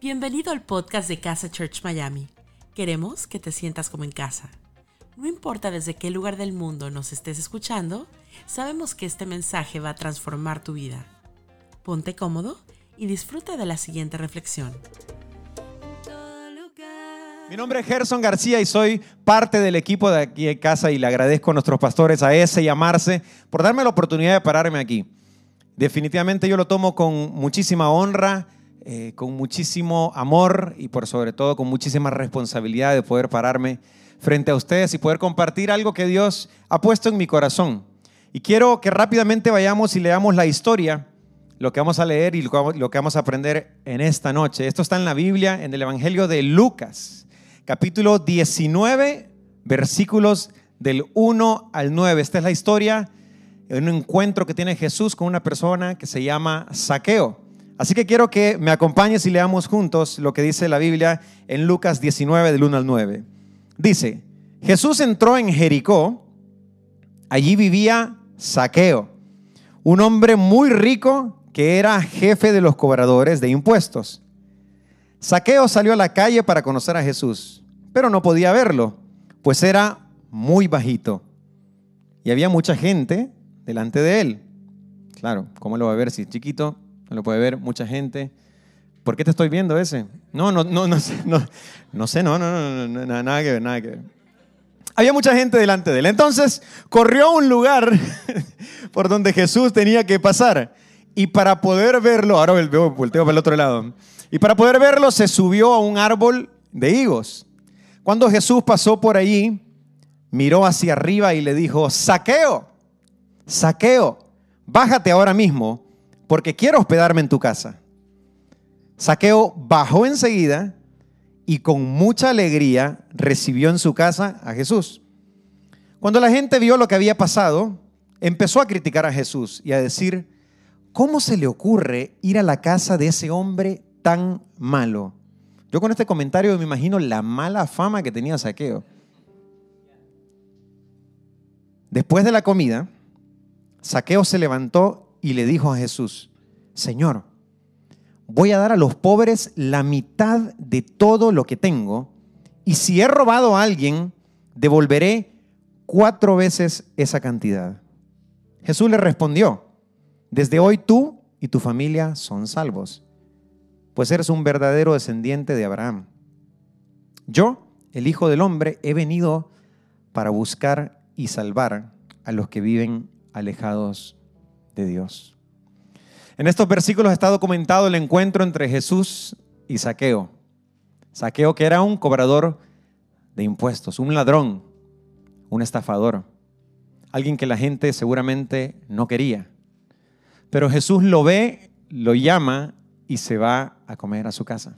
Bienvenido al podcast de Casa Church Miami. Queremos que te sientas como en casa. No importa desde qué lugar del mundo nos estés escuchando, sabemos que este mensaje va a transformar tu vida. Ponte cómodo y disfruta de la siguiente reflexión. Mi nombre es Gerson García y soy parte del equipo de aquí de casa y le agradezco a nuestros pastores, a ese y a Marce, por darme la oportunidad de pararme aquí. Definitivamente yo lo tomo con muchísima honra, eh, con muchísimo amor y por sobre todo con muchísima responsabilidad de poder pararme frente a ustedes y poder compartir algo que Dios ha puesto en mi corazón. Y quiero que rápidamente vayamos y leamos la historia, lo que vamos a leer y lo que vamos a aprender en esta noche. Esto está en la Biblia, en el Evangelio de Lucas capítulo 19, versículos del 1 al 9. Esta es la historia de un encuentro que tiene Jesús con una persona que se llama Saqueo. Así que quiero que me acompañes y leamos juntos lo que dice la Biblia en Lucas 19, del 1 al 9. Dice, Jesús entró en Jericó, allí vivía Saqueo, un hombre muy rico que era jefe de los cobradores de impuestos. Saqueo salió a la calle para conocer a Jesús pero no podía verlo, pues era muy bajito. Y había mucha gente delante de él. Claro, ¿cómo lo va a ver si es chiquito? No lo puede ver mucha gente. ¿Por qué te estoy viendo ese? No, no, no, no sé, no, no sé, no, no, no, no, nada que ver, nada que ver. Había mucha gente delante de él. Entonces corrió a un lugar por donde Jesús tenía que pasar. Y para poder verlo, ahora volteo para el otro lado. Y para poder verlo se subió a un árbol de higos. Cuando Jesús pasó por allí, miró hacia arriba y le dijo, saqueo, saqueo, bájate ahora mismo porque quiero hospedarme en tu casa. Saqueo bajó enseguida y con mucha alegría recibió en su casa a Jesús. Cuando la gente vio lo que había pasado, empezó a criticar a Jesús y a decir, ¿cómo se le ocurre ir a la casa de ese hombre tan malo? Yo con este comentario me imagino la mala fama que tenía Saqueo. Después de la comida, Saqueo se levantó y le dijo a Jesús, Señor, voy a dar a los pobres la mitad de todo lo que tengo, y si he robado a alguien, devolveré cuatro veces esa cantidad. Jesús le respondió, desde hoy tú y tu familia son salvos pues eres un verdadero descendiente de Abraham. Yo, el Hijo del Hombre, he venido para buscar y salvar a los que viven alejados de Dios. En estos versículos está documentado el encuentro entre Jesús y Saqueo. Saqueo que era un cobrador de impuestos, un ladrón, un estafador, alguien que la gente seguramente no quería. Pero Jesús lo ve, lo llama y se va a comer a su casa.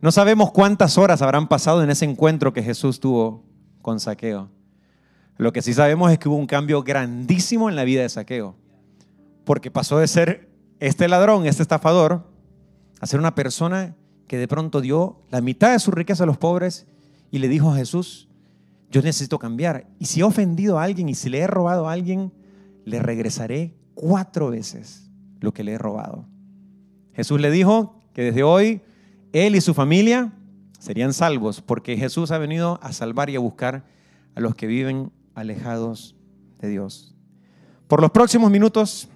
No sabemos cuántas horas habrán pasado en ese encuentro que Jesús tuvo con Saqueo. Lo que sí sabemos es que hubo un cambio grandísimo en la vida de Saqueo, porque pasó de ser este ladrón, este estafador, a ser una persona que de pronto dio la mitad de su riqueza a los pobres y le dijo a Jesús, yo necesito cambiar. Y si he ofendido a alguien y si le he robado a alguien, le regresaré cuatro veces lo que le he robado. Jesús le dijo que desde hoy él y su familia serían salvos porque Jesús ha venido a salvar y a buscar a los que viven alejados de Dios. Por los próximos minutos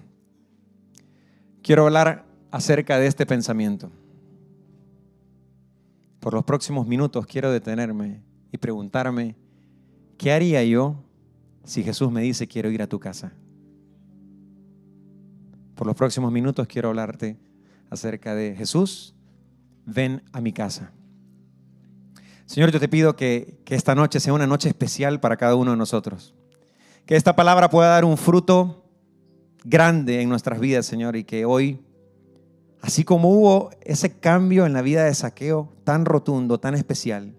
quiero hablar acerca de este pensamiento. Por los próximos minutos quiero detenerme y preguntarme, ¿qué haría yo si Jesús me dice quiero ir a tu casa? Por los próximos minutos quiero hablarte acerca de Jesús, ven a mi casa. Señor, yo te pido que, que esta noche sea una noche especial para cada uno de nosotros. Que esta palabra pueda dar un fruto grande en nuestras vidas, Señor, y que hoy, así como hubo ese cambio en la vida de saqueo tan rotundo, tan especial,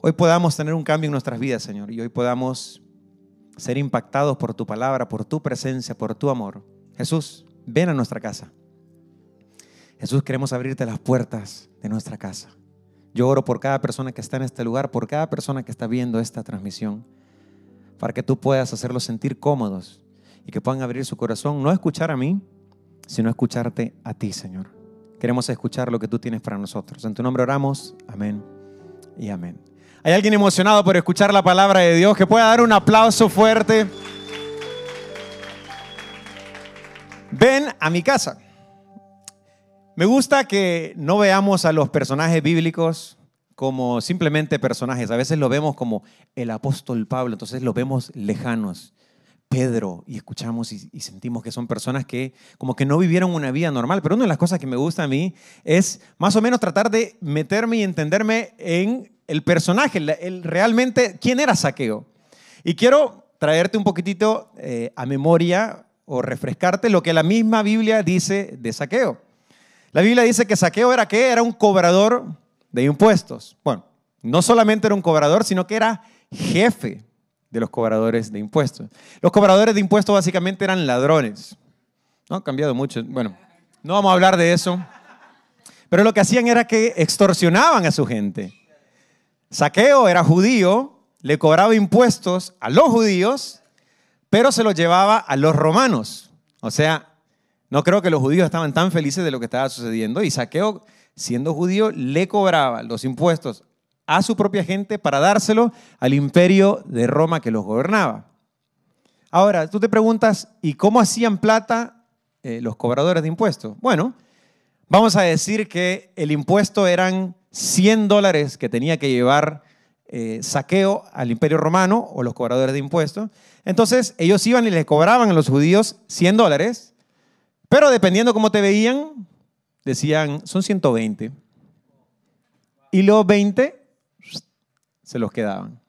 hoy podamos tener un cambio en nuestras vidas, Señor, y hoy podamos ser impactados por tu palabra, por tu presencia, por tu amor. Jesús, ven a nuestra casa. Jesús, queremos abrirte las puertas de nuestra casa. Yo oro por cada persona que está en este lugar, por cada persona que está viendo esta transmisión, para que tú puedas hacerlos sentir cómodos y que puedan abrir su corazón, no escuchar a mí, sino escucharte a ti, Señor. Queremos escuchar lo que tú tienes para nosotros. En tu nombre oramos. Amén y amén. ¿Hay alguien emocionado por escuchar la palabra de Dios que pueda dar un aplauso fuerte? Ven a mi casa. Me gusta que no veamos a los personajes bíblicos como simplemente personajes. A veces lo vemos como el apóstol Pablo, entonces lo vemos lejanos. Pedro y escuchamos y, sentimos que son personas que como que no vivieron una vida normal. Pero una de las cosas que me gusta a mí es más o menos tratar de meterme y entenderme en el personaje, el, realmente quién era Saqueo. Y quiero traerte un poquitito eh, a memoria o refrescarte lo que la misma Biblia dice de Saqueo. La Biblia dice que Saqueo era qué? Era un cobrador de impuestos. Bueno, no solamente era un cobrador, sino que era jefe de los cobradores de impuestos. Los cobradores de impuestos básicamente eran ladrones. No ha cambiado mucho. Bueno, no vamos a hablar de eso. Pero lo que hacían era que extorsionaban a su gente. Saqueo era judío, le cobraba impuestos a los judíos, pero se los llevaba a los romanos. O sea, no creo que los judíos estaban tan felices de lo que estaba sucediendo y Saqueo, siendo judío, le cobraba los impuestos a su propia gente para dárselo al imperio de Roma que los gobernaba. Ahora, tú te preguntas, ¿y cómo hacían plata eh, los cobradores de impuestos? Bueno, vamos a decir que el impuesto eran 100 dólares que tenía que llevar eh, saqueo al imperio romano o los cobradores de impuestos. Entonces ellos iban y les cobraban a los judíos 100 dólares, pero dependiendo cómo te veían, decían, son 120. Y los 20 se los quedaban.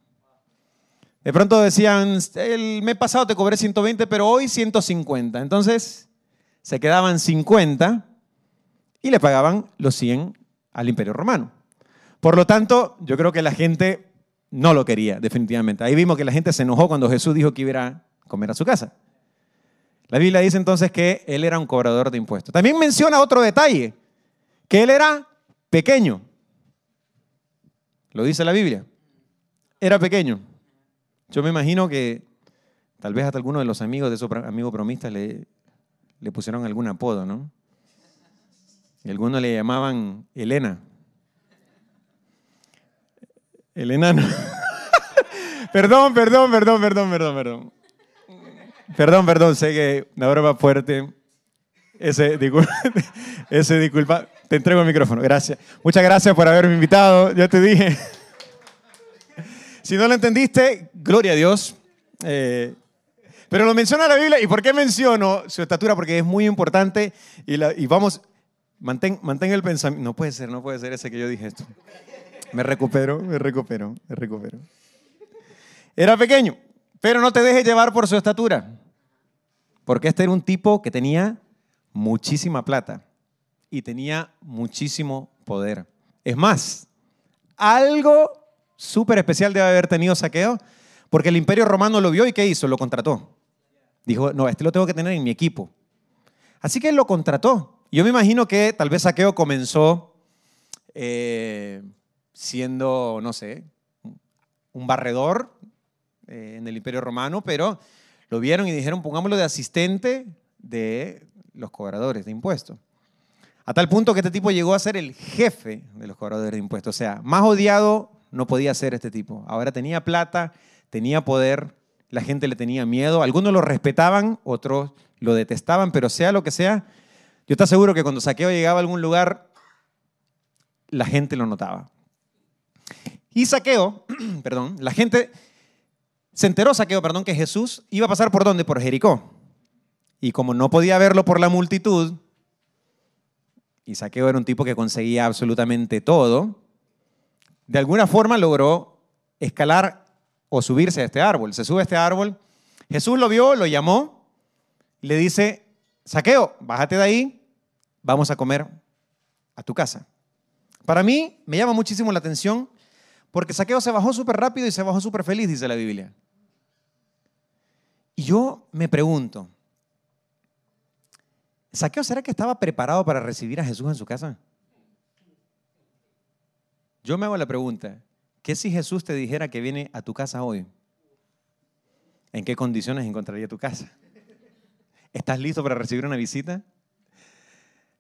De pronto decían, el mes pasado te cobré 120, pero hoy 150. Entonces se quedaban 50 y le pagaban los 100 al imperio romano. Por lo tanto, yo creo que la gente no lo quería, definitivamente. Ahí vimos que la gente se enojó cuando Jesús dijo que iba a comer a su casa. La Biblia dice entonces que él era un cobrador de impuestos. También menciona otro detalle, que él era pequeño. Lo dice la Biblia era pequeño. Yo me imagino que tal vez hasta alguno de los amigos de esos amigos bromistas le, le pusieron algún apodo, ¿no? Y algunos le llamaban Elena. Elena no. perdón, perdón, perdón, perdón, perdón, perdón. Perdón, perdón, sé que una broma fuerte. Ese, disculpa, ese, disculpa. Te entrego el micrófono, gracias. Muchas gracias por haberme invitado, ya te dije. Si no lo entendiste, gloria a Dios. Eh, pero lo menciona la Biblia. ¿Y por qué menciono su estatura? Porque es muy importante. Y, vamos, mantén, mantén el pensamiento. No puede ser, no puede ser ese que yo dije esto. Me recupero, me recupero, me recupero. Era pequeño, pero no te dejes llevar por su estatura. Porque este era un tipo que tenía muchísima plata y tenía muchísimo poder. Es más, algo súper especial debe haber tenido saqueo, porque el imperio romano lo vio y ¿qué hizo? Lo contrató. Dijo, no, este lo tengo que tener en mi equipo. Así que él lo contrató. Yo me imagino que tal vez saqueo comenzó eh, siendo, no sé, un barredor eh, en el imperio romano, pero lo vieron y dijeron, pongámoslo de asistente de los cobradores de impuestos. A tal punto que este tipo llegó a ser el jefe de los cobradores de impuestos, o sea, más odiado no podía ser este tipo. Ahora tenía plata, tenía poder, la gente le tenía miedo, algunos lo respetaban, otros lo detestaban, pero sea lo que sea, yo estoy seguro que cuando Saqueo llegaba a algún lugar, la gente lo notaba. Y Saqueo, perdón, la gente se enteró Saqueo, perdón, que Jesús iba a pasar por dónde? Por Jericó. Y como no podía verlo por la multitud, y Saqueo era un tipo que conseguía absolutamente todo, de alguna forma logró escalar o subirse a este árbol. Se sube a este árbol. Jesús lo vio, lo llamó, le dice, Saqueo, bájate de ahí, vamos a comer a tu casa. Para mí me llama muchísimo la atención porque Saqueo se bajó súper rápido y se bajó súper feliz, dice la Biblia. Y yo me pregunto, ¿Saqueo será que estaba preparado para recibir a Jesús en su casa? Yo me hago la pregunta, ¿qué si Jesús te dijera que viene a tu casa hoy? ¿En qué condiciones encontraría tu casa? ¿Estás listo para recibir una visita?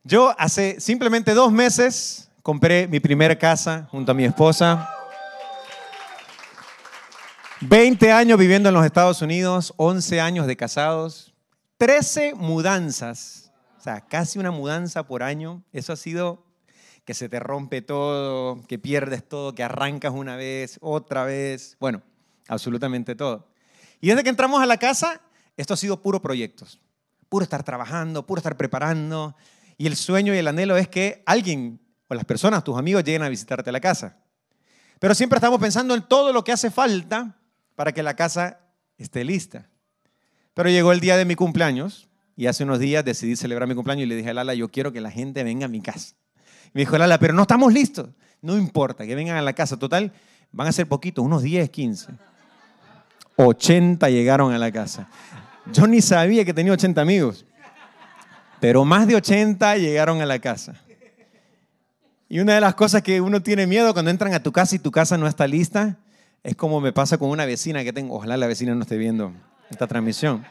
Yo hace simplemente dos meses compré mi primera casa junto a mi esposa. 20 años viviendo en los Estados Unidos, 11 años de casados, 13 mudanzas, o sea, casi una mudanza por año. Eso ha sido que se te rompe todo, que pierdes todo, que arrancas una vez, otra vez, bueno, absolutamente todo. Y desde que entramos a la casa, esto ha sido puro proyectos, puro estar trabajando, puro estar preparando. Y el sueño y el anhelo es que alguien o las personas, tus amigos, lleguen a visitarte a la casa. Pero siempre estamos pensando en todo lo que hace falta para que la casa esté lista. Pero llegó el día de mi cumpleaños y hace unos días decidí celebrar mi cumpleaños y le dije a Lala, yo quiero que la gente venga a mi casa. me dijo Lala, pero no estamos listos. No importa, que vengan a la casa. Total, van a ser poquitos, unos 10, 15. 80 llegaron a la casa. Yo ni sabía que tenía 80 amigos, pero más de 80 llegaron a la casa. Y una de las cosas que uno tiene miedo cuando entran a tu casa y tu casa no está lista, es como me pasa con una vecina que tengo. Ojalá la vecina no esté viendo esta transmisión.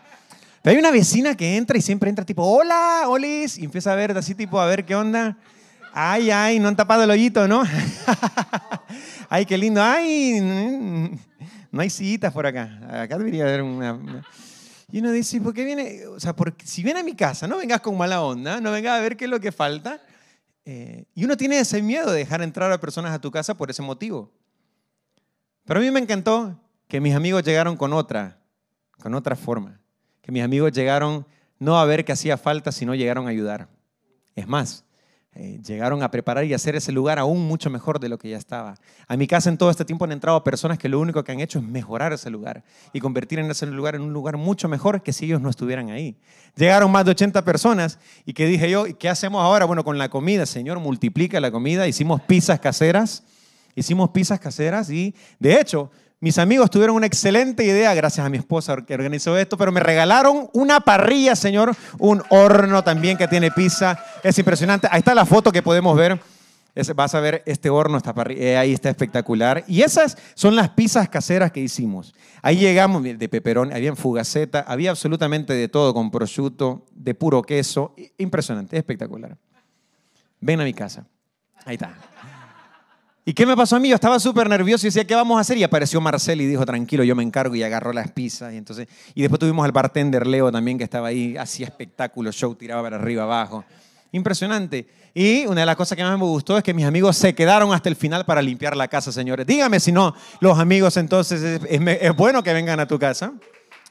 Pero hay una vecina que entra y siempre entra tipo, hola, olis, y empieza a ver así tipo, a ver qué onda. Ay, ay, no han tapado el hoyito, ¿no? ay, qué lindo. Ay, no hay sillitas por acá. Acá debería haber una... Y uno dice, ¿por qué viene? O sea, porque si viene a mi casa, no vengas con mala onda, no vengas a ver qué es lo que falta. Eh, y uno tiene ese miedo de dejar entrar a personas a tu casa por ese motivo. Pero a mí me encantó que mis amigos llegaron con otra, con otra forma. Que mis amigos llegaron no a ver qué hacía falta, sino llegaron a ayudar. Es más, eh, llegaron a preparar y hacer ese lugar aún mucho mejor de lo que ya estaba. A mi casa en todo este tiempo han entrado personas que lo único que han hecho es mejorar ese lugar y convertir en ese lugar en un lugar mucho mejor que si ellos no estuvieran ahí. Llegaron más de 80 personas y que dije yo, ¿qué hacemos ahora? Bueno, con la comida, Señor, multiplica la comida. Hicimos pizzas caseras, hicimos pizzas caseras y de hecho mis amigos tuvieron una excelente idea, gracias a mi esposa que organizó esto, pero me regalaron una parrilla, Señor, un horno también que tiene pizza. Es impresionante. Ahí está la foto que podemos ver. vas a ver este horno, esta parrilla, eh, ahí está espectacular. Y esas son las pizzas caseras que hicimos. Ahí llegamos de peperón, había fugaceta, había absolutamente de todo, con prosciutto, de puro queso. Impresionante, espectacular. Ven a mi casa. Ahí está. ¿Y qué me pasó a mí? Yo estaba súper nervioso y decía, ¿qué vamos a hacer? Y apareció Marcel y dijo, tranquilo, yo me encargo y agarró las pizzas. Y, entonces, y después tuvimos al bartender Leo también que estaba ahí, hacía espectáculo, show, tiraba para arriba, abajo. Impresionante. Y una de las cosas que más me gustó es que mis amigos se quedaron hasta el final para limpiar la casa, señores. Dígame si no, los amigos entonces, es, bueno que vengan a tu casa.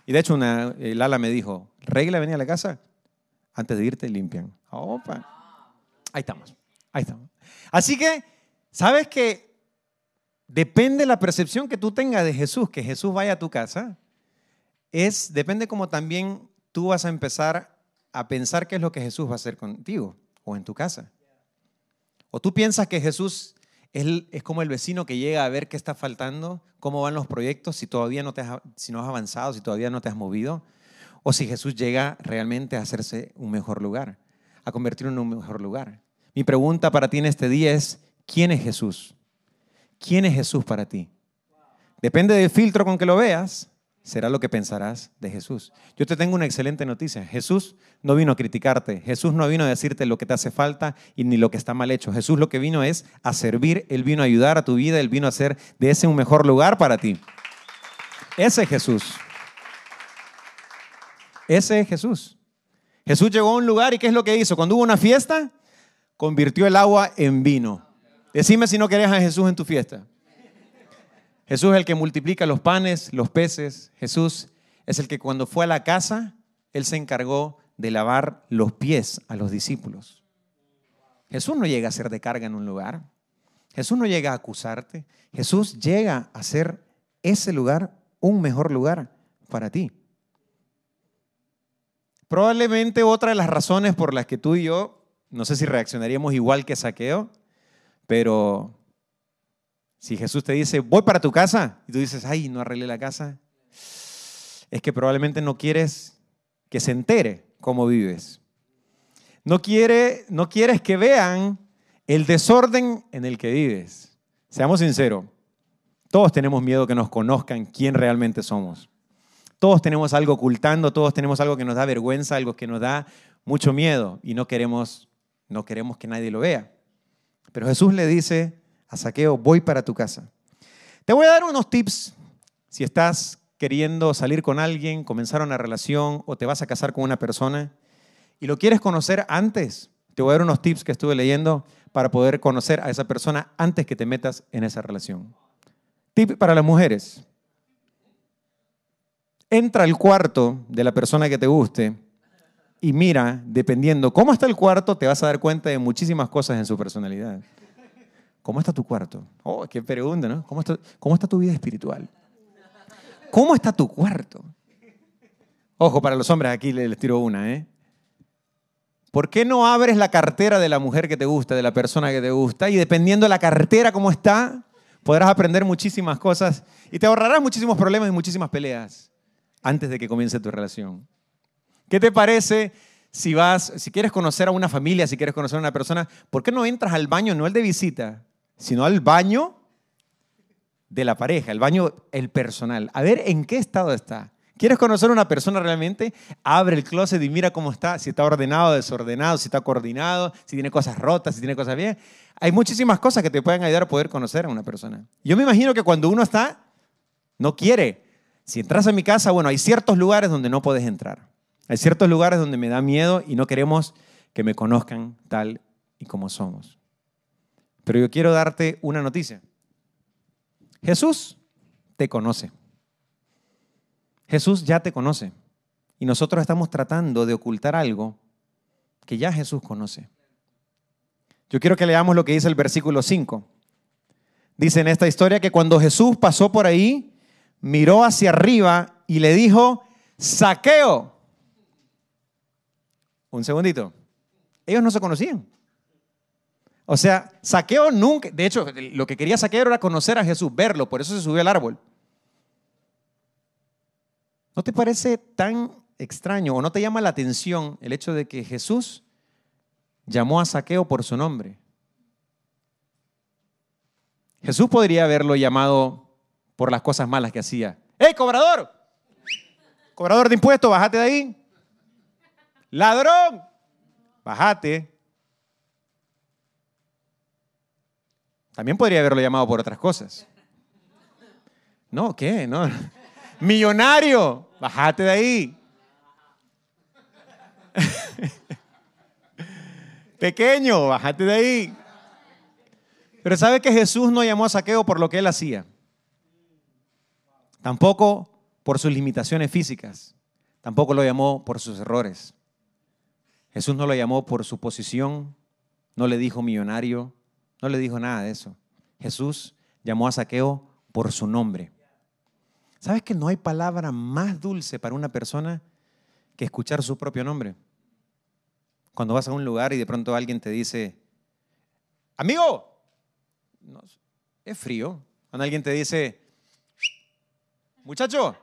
Y de hecho, una, eh, Lala me dijo, regla venir a la casa, antes de irte limpian. Opa. Ahí estamos, ahí estamos. Así que ¿Sabes que depende la percepción que tú tengas de Jesús, que Jesús vaya a tu casa? Es, depende como también tú vas a empezar a pensar qué es lo que Jesús va a hacer contigo o en tu casa. O tú piensas que Jesús es, como el vecino que llega a ver qué está faltando, cómo van los proyectos, si todavía no, te has, si no has avanzado, si todavía no te has movido. O si Jesús llega realmente a hacerse un mejor lugar, a convertirlo en un mejor lugar. Mi pregunta para ti en este día es, ¿Quién es Jesús? ¿Quién es Jesús para ti? Depende del filtro con que lo veas, será lo que pensarás de Jesús. Yo te tengo una excelente noticia. Jesús no vino a criticarte. Jesús no vino a decirte lo que te hace falta y ni lo que está mal hecho. Jesús lo que vino es a servir. Él vino a ayudar a tu vida. Él vino a hacer de ese un mejor lugar para ti. Ese es Jesús. Ese es Jesús. Jesús llegó a un lugar y ¿qué es lo que hizo? Cuando hubo una fiesta, convirtió el agua en vino. Decime si no querés a Jesús en tu fiesta. Jesús es el que multiplica los panes, los peces. Jesús es el que cuando fue a la casa, Él se encargó de lavar los pies a los discípulos. Jesús no llega a ser de carga en un lugar. Jesús no llega a acusarte. Jesús llega a hacer ese lugar un mejor lugar para ti. Probablemente otra de las razones por las que tú y yo, no sé si reaccionaríamos igual que Saqueo, pero si Jesús te dice, voy para tu casa, y tú dices, ay, no arreglé la casa, es que probablemente no quieres que se entere cómo vives. No, quiere, no quieres que vean el desorden en el que vives. Seamos sinceros, todos tenemos miedo que nos conozcan quién realmente somos. Todos tenemos algo ocultando, todos tenemos algo que nos da vergüenza, algo que nos da mucho miedo y no queremos no queremos que nadie lo vea. Pero Jesús le dice a Saqueo, voy para tu casa. Te voy a dar unos tips si estás queriendo salir con alguien, comenzar una relación o te vas a casar con una persona y lo quieres conocer antes. Te voy a dar unos tips que estuve leyendo para poder conocer a esa persona antes que te metas en esa relación. Tip para las mujeres. Entra al cuarto de la persona que te guste y mira, dependiendo cómo está el cuarto, te vas a dar cuenta de muchísimas cosas en su personalidad. ¿Cómo está tu cuarto? Oh, qué pregunta, ¿no? ¿Cómo está, tu vida espiritual? ¿Cómo está tu cuarto? Ojo, para los hombres aquí les tiro una, ¿eh? ¿Por qué no abres la cartera de la mujer que te gusta, de la persona que te gusta? Y dependiendo de la cartera cómo está, podrás aprender muchísimas cosas y te ahorrarás muchísimos problemas y muchísimas peleas antes de que comience tu relación. ¿Qué te parece si vas, si quieres conocer a una familia, si quieres conocer a una persona, ¿por qué no entras al baño, no el de visita, sino al baño de la pareja, el baño, el personal? A ver en qué estado está. ¿Quieres conocer a una persona realmente? Abre el closet y mira cómo está, si está ordenado, desordenado, si está coordinado, si tiene cosas rotas, si tiene cosas bien. Hay muchísimas cosas que te pueden ayudar a poder conocer a una persona. Yo me imagino que cuando uno está, no quiere. Si entras a mi casa, bueno, hay ciertos lugares donde no puedes entrar. Hay ciertos lugares donde me da miedo y no queremos que me conozcan tal y como somos. Pero yo quiero darte una noticia. Jesús te conoce. Jesús ya te conoce y nosotros estamos tratando de ocultar algo que ya Jesús conoce. Yo quiero que leamos lo que dice el versículo 5. Dice en esta historia que cuando Jesús pasó por ahí, miró hacia arriba y le dijo, saqueo. Un segundito. Ellos no se conocían. O sea, saqueo nunca, de hecho, lo que quería saqueo era conocer a Jesús, verlo, por eso se subió al árbol. ¿No te parece tan extraño o no te llama la atención el hecho de que Jesús llamó a Saqueo por su nombre? Jesús podría haberlo llamado por las cosas malas que hacía. ¡Ey, cobrador! Cobrador de impuestos, bájate de ahí. Ladrón, bájate. También podría haberlo llamado por otras cosas. No, ¿qué? No. Millonario, bájate de ahí. Pequeño, bájate de ahí. Pero sabe que Jesús no llamó a Saqueo por lo que él hacía. Tampoco por sus limitaciones físicas. Tampoco lo llamó por sus errores. Jesús no lo llamó por su posición. No le dijo millonario. No le dijo nada de eso. Jesús llamó a Saqueo por su nombre. ¿Sabes que no hay palabra más dulce para una persona que escuchar su propio nombre? Cuando vas a un lugar y de pronto alguien te dice, amigo, es frío. Cuando alguien te dice, muchacho,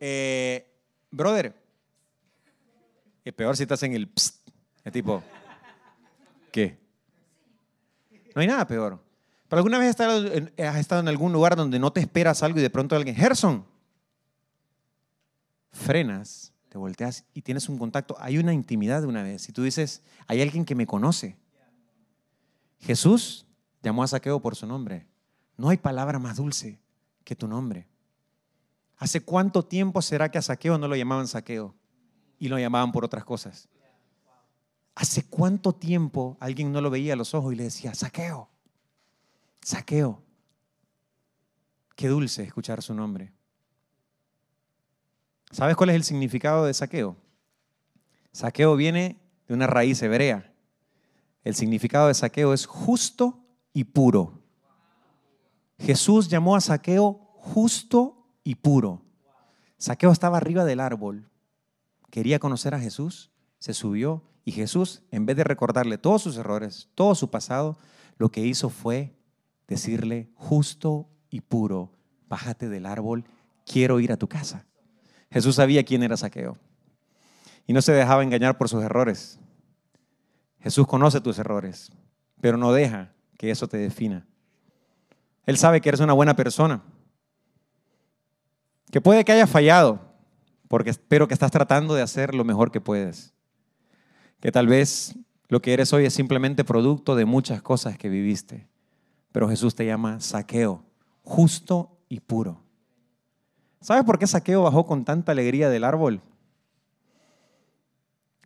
eh, brother, es peor si estás en el pst, es tipo, ¿qué? No hay nada peor. ¿Pero alguna vez has estado, en, algún lugar donde no te esperas algo y de pronto alguien, Gerson, frenas, te volteas y tienes un contacto, hay una intimidad de una vez. Y tú dices, hay alguien que me conoce. Jesús llamó a Saqueo por su nombre. No hay palabra más dulce que tu nombre. ¿Hace cuánto tiempo será que a Saqueo no lo llamaban Saqueo y lo llamaban por otras cosas? ¿Hace cuánto tiempo alguien no lo veía a los ojos y le decía, Saqueo? Saqueo. Qué dulce escuchar su nombre. ¿Sabes cuál es el significado de saqueo? Saqueo viene de una raíz hebrea. El significado de saqueo es justo y puro. Jesús llamó a saqueo justo y puro. Saqueo estaba arriba del árbol. Quería conocer a Jesús, se subió y Jesús, en vez de recordarle todos sus errores, todo su pasado, lo que hizo fue decirle, justo y puro, bájate del árbol, quiero ir a tu casa. Jesús sabía quién era Saqueo y no se dejaba engañar por sus errores. Jesús conoce tus errores, pero no deja que eso te defina. Él sabe que eres una buena persona, que puede que hayas fallado, porque espero que estás tratando de hacer lo mejor que puedes, que tal vez Lo que eres hoy es simplemente producto de muchas cosas que viviste. Pero Jesús te llama saqueo, justo y puro. ¿Sabes por qué saqueo bajó con tanta alegría del árbol?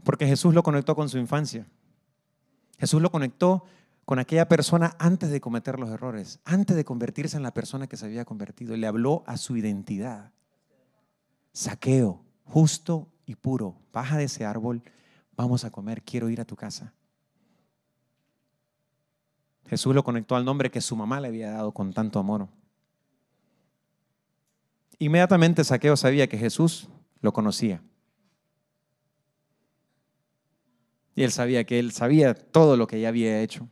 Porque Jesús lo conectó con su infancia. Jesús lo conectó con aquella persona antes de cometer los errores, antes de convertirse en la persona que se había convertido. Le habló a su identidad. Saqueo, justo y puro. Baja de ese árbol, vamos a comer, quiero ir a tu casa. Jesús lo conectó al nombre que su mamá le había dado con tanto amor. Inmediatamente Saqueo sabía que Jesús lo conocía. Y él sabía que él sabía todo lo que ya había hecho.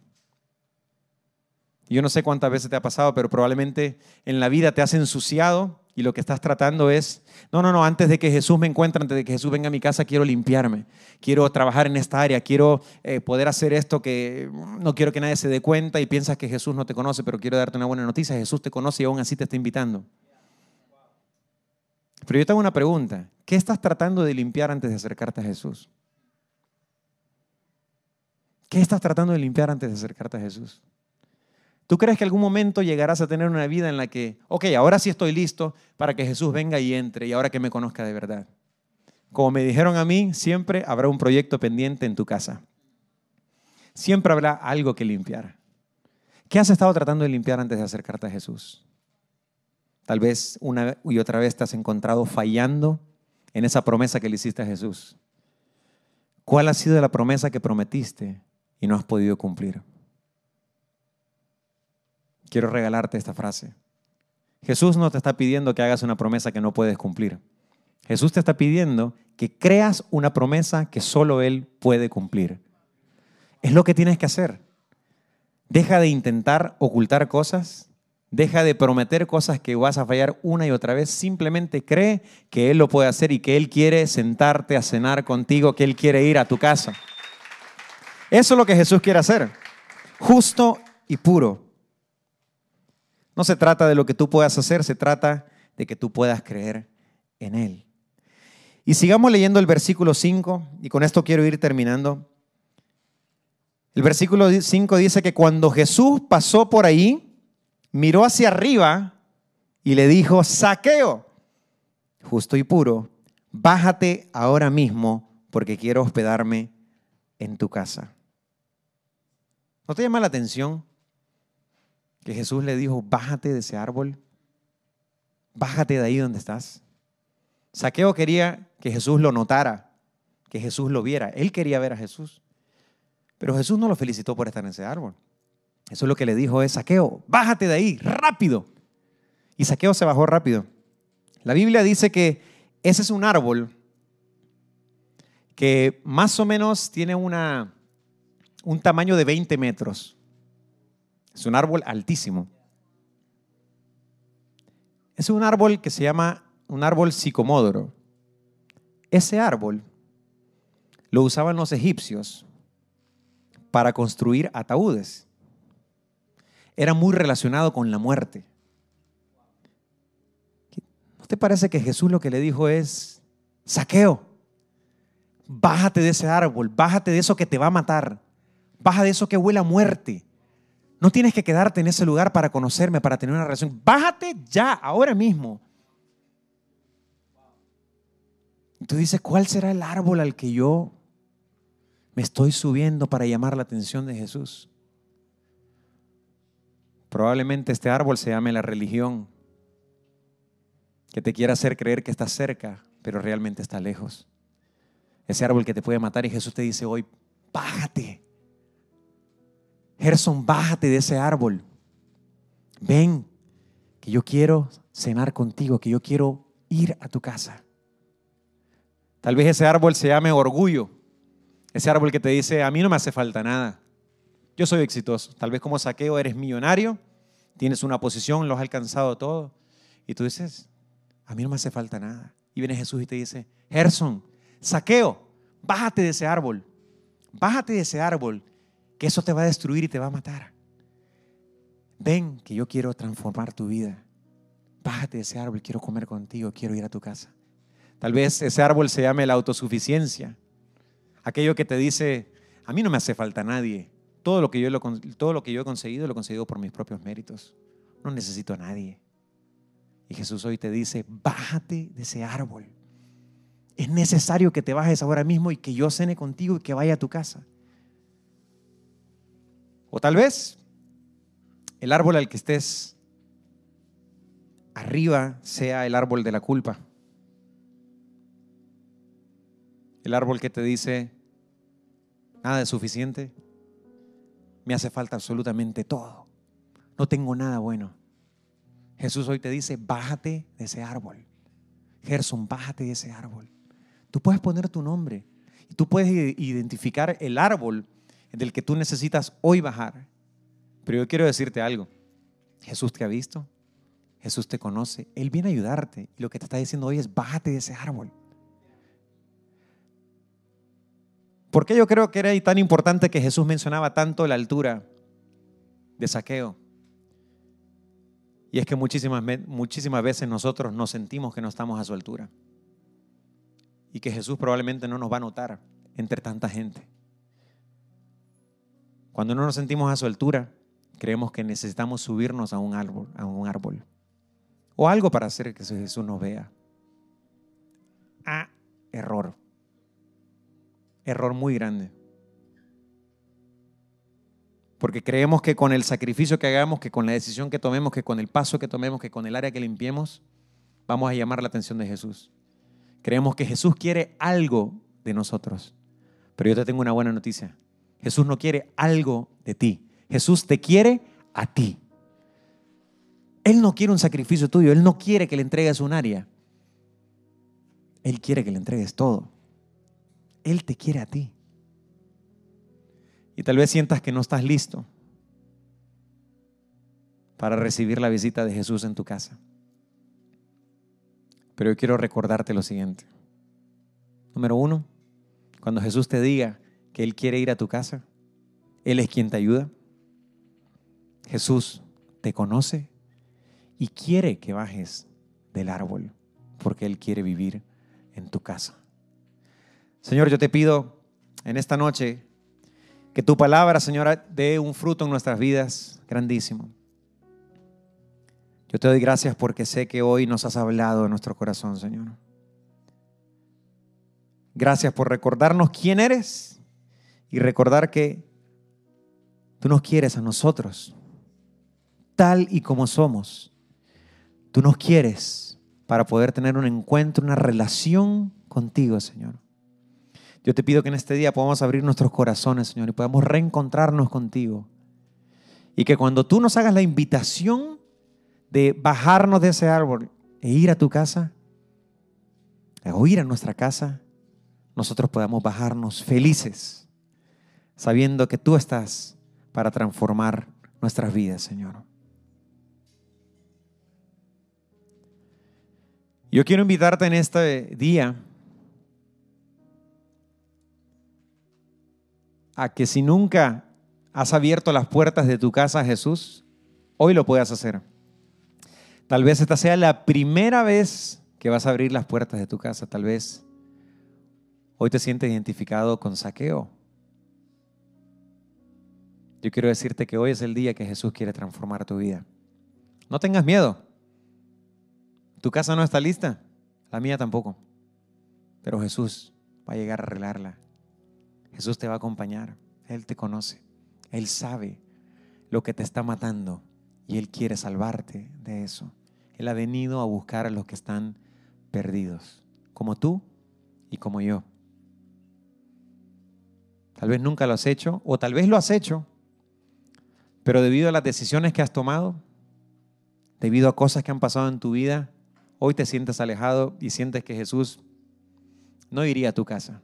Yo no sé cuántas veces te ha pasado, pero probablemente en la vida te has ensuciado y lo que estás tratando es, no, no, no, antes de que Jesús me encuentre, antes de que Jesús venga a mi casa, quiero limpiarme, quiero trabajar en esta área, quiero eh, poder hacer esto que no quiero que nadie se dé cuenta y piensas que Jesús no te conoce, pero quiero darte una buena noticia, Jesús te conoce y aún así te está invitando. Pero yo tengo una pregunta, ¿qué estás tratando de limpiar antes de acercarte a Jesús? ¿Qué estás tratando de limpiar antes de acercarte a Jesús? ¿Tú crees que algún momento llegarás a tener una vida en la que, ok, ahora sí estoy listo para que Jesús venga y entre y ahora que me conozca de verdad? Como me dijeron a mí, siempre habrá un proyecto pendiente en tu casa. Siempre habrá algo que limpiar. ¿Qué has estado tratando de limpiar antes de acercarte a Jesús? Tal vez una y otra vez te has encontrado fallando en esa promesa que le hiciste a Jesús. ¿Cuál ha sido la promesa que prometiste y no has podido cumplir? Quiero regalarte esta frase. Jesús no te está pidiendo que hagas una promesa que no puedes cumplir. Jesús te está pidiendo que creas una promesa que solo Él puede cumplir. Es lo que tienes que hacer. Deja de intentar ocultar cosas. Deja de prometer cosas que vas a fallar una y otra vez. Simplemente cree que Él lo puede hacer y que Él quiere sentarte a cenar contigo, que Él quiere ir a tu casa. Eso es lo que Jesús quiere hacer. Justo y puro. No se trata de lo que tú puedas hacer, se trata de que tú puedas creer en Él. Y sigamos leyendo el versículo 5, y con esto quiero ir terminando. El versículo 5 dice que cuando Jesús pasó por ahí, miró hacia arriba y le dijo, saqueo, justo y puro, bájate ahora mismo porque quiero hospedarme en tu casa. ¿No te llama la atención que Jesús le dijo, bájate de ese árbol, bájate de ahí donde estás. Saqueo quería que Jesús lo notara, que Jesús lo viera. Él quería ver a Jesús. Pero Jesús no lo felicitó por estar en ese árbol. Eso es lo que le dijo es, Saqueo, bájate de ahí, rápido. Y Saqueo se bajó rápido. La Biblia dice que ese es un árbol que más o menos tiene una, un tamaño de 20 metros. Es un árbol altísimo. Es un árbol que se llama un árbol psicomódoro. Ese árbol lo usaban los egipcios para construir ataúdes. Era muy relacionado con la muerte. ¿No te parece que Jesús lo que le dijo es, saqueo, bájate de ese árbol, bájate de eso que te va a matar, baja de eso que huele a muerte, no tienes que quedarte en ese lugar para conocerme, para tener una relación. Bájate ya, ahora mismo. tú dices, ¿cuál será el árbol al que yo me estoy subiendo para llamar la atención de Jesús? Probablemente este árbol se llame la religión, que te quiera hacer creer que está cerca, pero realmente está lejos. Ese árbol que te puede matar y Jesús te dice hoy, bájate. Gerson, bájate de ese árbol. Ven, que yo quiero cenar contigo, que yo quiero ir a tu casa. Tal vez ese árbol se llame orgullo. Ese árbol que te dice, a mí no me hace falta nada. Yo soy exitoso. Tal vez como saqueo eres millonario, tienes una posición, lo has alcanzado todo. Y tú dices, a mí no me hace falta nada. Y viene Jesús y te dice, Gerson, saqueo, bájate de ese árbol. Bájate de ese árbol que eso te va a destruir y te va a matar. Ven que yo quiero transformar tu vida. Bájate de ese árbol, quiero comer contigo, quiero ir a tu casa. Tal vez ese árbol se llame la autosuficiencia. Aquello que te dice, A mí no me hace falta nadie. Todo lo que yo, todo lo que yo he conseguido lo he conseguido por mis propios méritos. No necesito a nadie. Y Jesús hoy te dice, bájate de ese árbol. Es necesario que te bajes ahora mismo y que yo cene contigo y que vaya a tu casa. O tal vez el árbol al que estés arriba sea el árbol de la culpa. El árbol que te dice, nada es suficiente, me hace falta absolutamente todo, no tengo nada bueno. Jesús hoy te dice, bájate de ese árbol. Gerson, bájate de ese árbol. Tú puedes poner tu nombre y tú puedes identificar el árbol del que tú necesitas hoy bajar. Pero yo quiero decirte algo. Jesús te ha visto, Jesús te conoce, Él viene a ayudarte. Y lo que te está diciendo hoy es, bájate de ese árbol. ¿Por qué yo creo que era tan importante que Jesús mencionaba tanto la altura de saqueo? Y es que muchísimas, muchísimas veces nosotros nos sentimos que no estamos a su altura. Y que Jesús probablemente no nos va a notar entre tanta gente. Cuando no nos sentimos a su altura, creemos que necesitamos subirnos a un árbol, a un árbol. O algo para hacer que Jesús nos vea. Ah, error error muy grande. Porque creemos que con el sacrificio que hagamos, que con la decisión que tomemos, que con el paso que tomemos, que con el área que limpiemos, vamos a llamar la atención de Jesús. Creemos que Jesús quiere algo de nosotros. Pero yo te tengo una buena noticia. Jesús no quiere algo de ti. Jesús te quiere a ti. Él no quiere un sacrificio tuyo. Él no quiere que le entregues un área. Él quiere que le entregues todo. Él te quiere a ti. Y tal vez sientas que no estás listo para recibir la visita de Jesús en tu casa. Pero yo quiero recordarte lo siguiente. Número uno, cuando Jesús te diga que Él quiere ir a tu casa, Él es quien te ayuda. Jesús te conoce y quiere que bajes del árbol porque Él quiere vivir en tu casa. Señor, yo te pido en esta noche que tu palabra, Señor, dé un fruto en nuestras vidas grandísimo. Yo te doy gracias porque sé que hoy nos has hablado en nuestro corazón, Señor. Gracias por recordarnos quién eres y recordar que tú nos quieres a nosotros, tal y como somos. Tú nos quieres para poder tener un encuentro, una relación contigo, Señor. Yo te pido que en este día podamos abrir nuestros corazones, Señor, y podamos reencontrarnos contigo. Y que cuando tú nos hagas la invitación de bajarnos de ese árbol e ir a tu casa, o ir a nuestra casa, nosotros podamos bajarnos felices, sabiendo que tú estás para transformar nuestras vidas, Señor. Yo quiero invitarte en este día a que si nunca has abierto las puertas de tu casa a Jesús, hoy lo puedas hacer. Tal vez esta sea la primera vez que vas a abrir las puertas de tu casa. Tal vez hoy te sientes identificado con saqueo. Yo quiero decirte que hoy es el día que Jesús quiere transformar tu vida. No tengas miedo. Tu casa no está lista, la mía tampoco. Pero Jesús va a llegar a arreglarla. Jesús te va a acompañar. Él te conoce. Él sabe lo que te está matando y Él quiere salvarte de eso. Él ha venido a buscar a los que están perdidos, como tú y como yo. Tal vez nunca lo has hecho o tal vez lo has hecho, pero debido a las decisiones que has tomado, debido a cosas que han pasado en tu vida, hoy te sientes alejado y sientes que Jesús no iría a tu casa.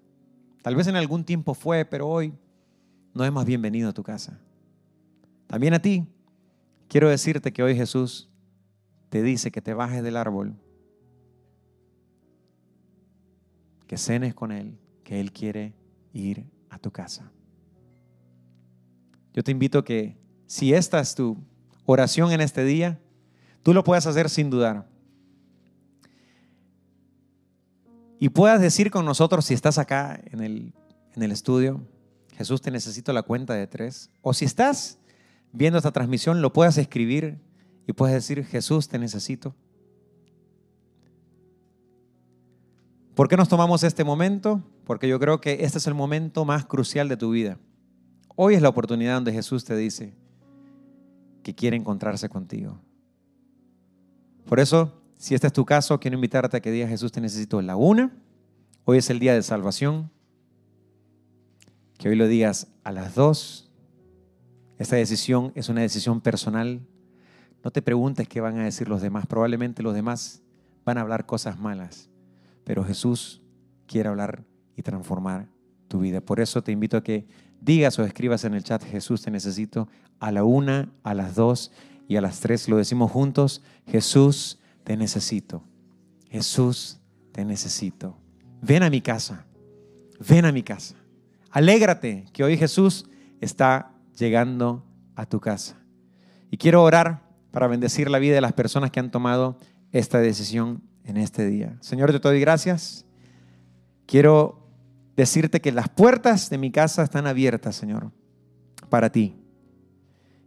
Tal vez en algún tiempo fue, pero hoy no es más bienvenido a tu casa. También a ti, quiero decirte que hoy Jesús te dice que te bajes del árbol, que cenes con Él, que Él quiere ir a tu casa. Yo te invito a que si esta es tu oración en este día, tú lo puedas hacer sin dudar. y puedas decir con nosotros si estás acá en el, en el estudio Jesús te necesito la cuenta de tres. O si estás viendo esta transmisión, lo puedas escribir y puedes decir, Jesús te necesito. ¿Por qué nos tomamos este momento? Porque yo creo que este es el momento más crucial de tu vida. Hoy es la oportunidad donde Jesús te dice que quiere encontrarse contigo. Por eso, si este es tu caso, quiero invitarte a que digas Jesús te necesito la una. Hoy es el día de salvación. Que hoy lo digas a las dos. Esta decisión es una decisión personal. No te preguntes qué van a decir los demás. Probablemente los demás van a hablar cosas malas. Pero Jesús quiere hablar y transformar tu vida. Por eso te invito a que digas o escribas en el chat, Jesús te necesito a la una, a las dos y a las tres. Lo decimos juntos, Jesús te necesito. Jesús te necesito. Ven a mi casa. Ven a mi casa. Alégrate que hoy Jesús está llegando a tu casa. Y quiero orar para bendecir la vida de las personas que han tomado esta decisión en este día. Señor, te doy gracias. Quiero decirte que las puertas de mi casa están abiertas, Señor, para ti.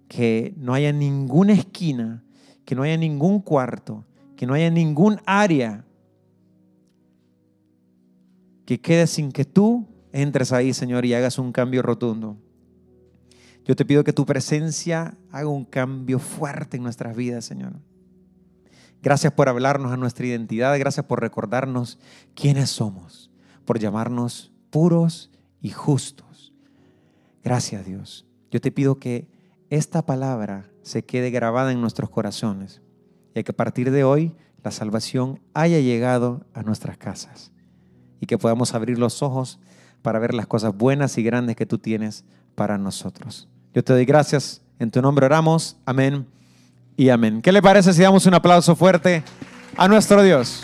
Que no haya ninguna esquina, que no haya ningún cuarto, que no haya ningún área que quede sin que tú entres ahí, Señor, y hagas un cambio rotundo. Yo te pido que tu presencia haga un cambio fuerte en nuestras vidas, Señor. Gracias por hablarnos a nuestra identidad, gracias por recordarnos quiénes somos, por llamarnos puros y justos. Gracias Dios. Yo te pido que esta palabra se quede grabada en nuestros corazones y que a partir de hoy la salvación haya llegado a nuestras casas y que podamos abrir los ojos para ver las cosas buenas y grandes que tú tienes para nosotros. Yo te doy gracias. En tu nombre oramos. Amén y amén. ¿Qué le parece si damos un aplauso fuerte a nuestro Dios?